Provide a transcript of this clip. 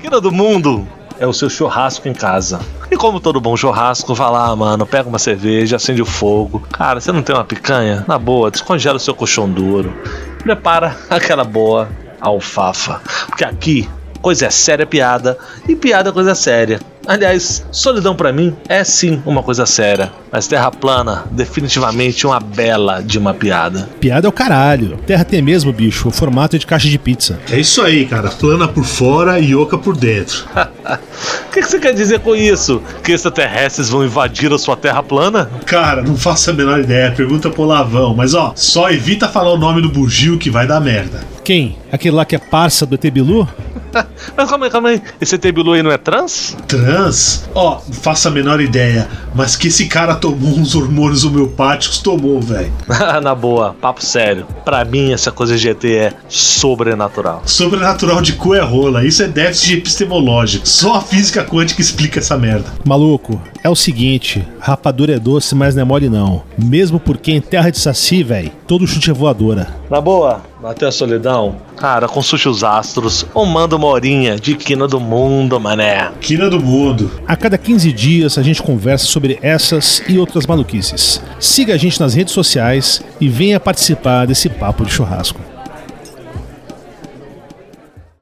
Quina do mundo é o seu churrasco em casa. E como todo bom churrasco, vai lá, mano, pega uma cerveja, acende o fogo. Cara, você não tem uma picanha? Na boa, descongela o seu colchão duro. Prepara aquela boa alfafa. Porque aqui, coisa é séria piada e piada é coisa séria. Aliás, solidão para mim é sim uma coisa séria, mas Terra plana, definitivamente uma bela de uma piada. Piada é o caralho. Terra tem mesmo, bicho, o formato é de caixa de pizza. É isso aí, cara. Plana por fora e oca por dentro. O que, que, você quer dizer com isso? Que extraterrestres vão invadir a sua terra plana? Cara, não faço a menor ideia. Pergunta pro Lavão. Mas ó, só evita falar o nome do bugio que vai dar merda. Quem? Aquele lá que é parça do Etebilu? Mas calma aí, calma aí. Esse Etebilu aí não é trans? Trans? Ó, oh, não faço a menor ideia. Mas que esse cara tomou uns hormônios homeopáticos, tomou, velho. Na boa, papo sério. Pra mim, essa coisa de ET é sobrenatural. Sobrenatural de cu é rola. Isso é déficit epistemológico. Só a física quântica explica essa merda. Maluco, é o seguinte: rapadura é doce, mas não é mole não. Mesmo porque em terra de saci, velho, todo chute é voadora. Na boa, bateu a solidão. Cara, consulte os astros ou manda uma horinha de quina do mundo, mané. Quina do mundo. A cada 15 dias a gente conversa sobre essas e outras maluquices. Siga a gente nas redes sociais e venha participar desse papo de churrasco.